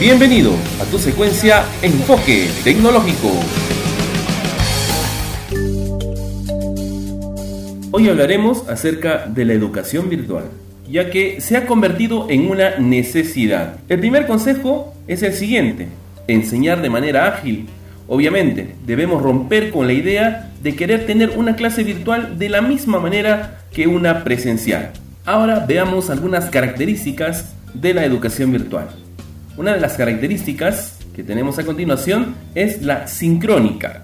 Bienvenido a tu secuencia Enfoque Tecnológico. Hoy hablaremos acerca de la educación virtual, ya que se ha convertido en una necesidad. El primer consejo es el siguiente, enseñar de manera ágil. Obviamente, debemos romper con la idea de querer tener una clase virtual de la misma manera que una presencial. Ahora veamos algunas características de la educación virtual. Una de las características que tenemos a continuación es la sincrónica,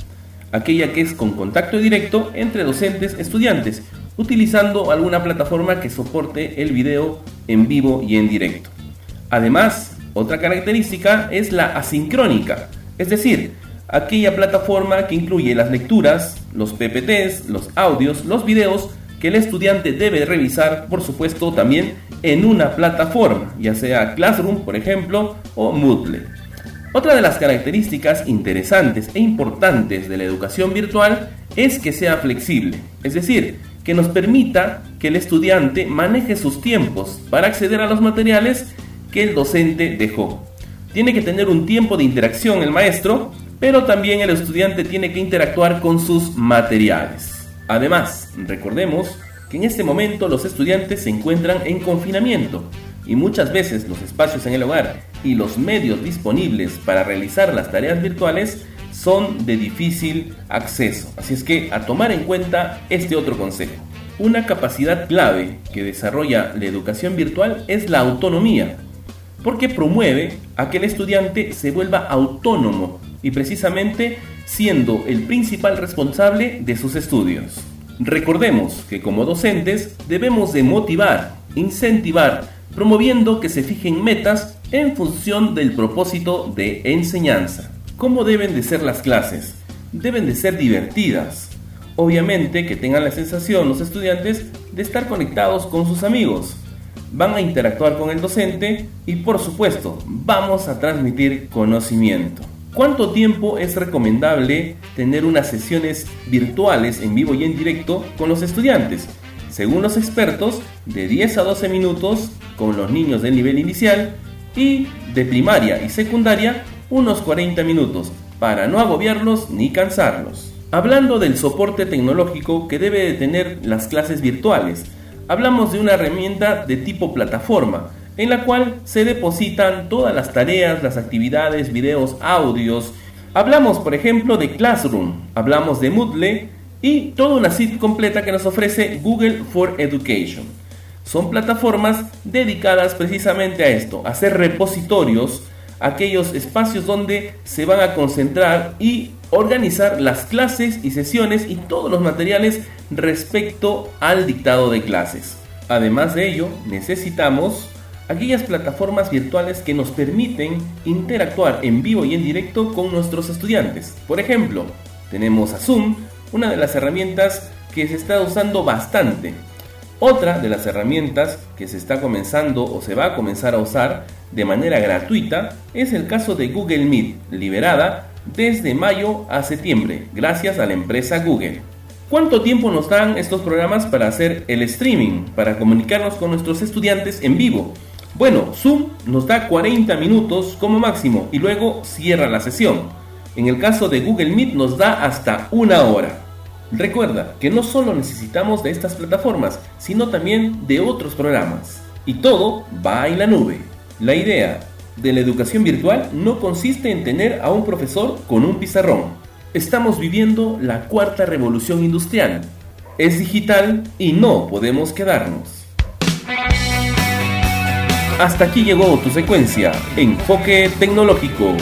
aquella que es con contacto directo entre docentes estudiantes, utilizando alguna plataforma que soporte el video en vivo y en directo. Además, otra característica es la asincrónica, es decir, aquella plataforma que incluye las lecturas, los PPTs, los audios, los videos que el estudiante debe revisar, por supuesto, también en una plataforma, ya sea Classroom, por ejemplo, o Moodle. Otra de las características interesantes e importantes de la educación virtual es que sea flexible, es decir, que nos permita que el estudiante maneje sus tiempos para acceder a los materiales que el docente dejó. Tiene que tener un tiempo de interacción el maestro, pero también el estudiante tiene que interactuar con sus materiales. Además, recordemos en este momento los estudiantes se encuentran en confinamiento y muchas veces los espacios en el hogar y los medios disponibles para realizar las tareas virtuales son de difícil acceso. Así es que a tomar en cuenta este otro consejo. Una capacidad clave que desarrolla la educación virtual es la autonomía, porque promueve a que el estudiante se vuelva autónomo y precisamente siendo el principal responsable de sus estudios. Recordemos que como docentes debemos de motivar, incentivar, promoviendo que se fijen metas en función del propósito de enseñanza. ¿Cómo deben de ser las clases? Deben de ser divertidas. Obviamente que tengan la sensación los estudiantes de estar conectados con sus amigos. Van a interactuar con el docente y por supuesto vamos a transmitir conocimiento. ¿Cuánto tiempo es recomendable tener unas sesiones virtuales en vivo y en directo con los estudiantes? Según los expertos, de 10 a 12 minutos con los niños del nivel inicial y de primaria y secundaria unos 40 minutos para no agobiarlos ni cansarlos. Hablando del soporte tecnológico que debe de tener las clases virtuales, hablamos de una herramienta de tipo plataforma en la cual se depositan todas las tareas, las actividades, videos, audios. Hablamos, por ejemplo, de Classroom, hablamos de Moodle y toda una suite completa que nos ofrece Google for Education. Son plataformas dedicadas precisamente a esto, a ser repositorios, aquellos espacios donde se van a concentrar y organizar las clases y sesiones y todos los materiales respecto al dictado de clases. Además de ello, necesitamos aquellas plataformas virtuales que nos permiten interactuar en vivo y en directo con nuestros estudiantes. Por ejemplo, tenemos a Zoom, una de las herramientas que se está usando bastante. Otra de las herramientas que se está comenzando o se va a comenzar a usar de manera gratuita es el caso de Google Meet, liberada desde mayo a septiembre, gracias a la empresa Google. ¿Cuánto tiempo nos dan estos programas para hacer el streaming, para comunicarnos con nuestros estudiantes en vivo? Bueno, Zoom nos da 40 minutos como máximo y luego cierra la sesión. En el caso de Google Meet nos da hasta una hora. Recuerda que no solo necesitamos de estas plataformas, sino también de otros programas. Y todo va en la nube. La idea de la educación virtual no consiste en tener a un profesor con un pizarrón. Estamos viviendo la cuarta revolución industrial. Es digital y no podemos quedarnos. Hasta aquí llegó tu secuencia, Enfoque Tecnológico.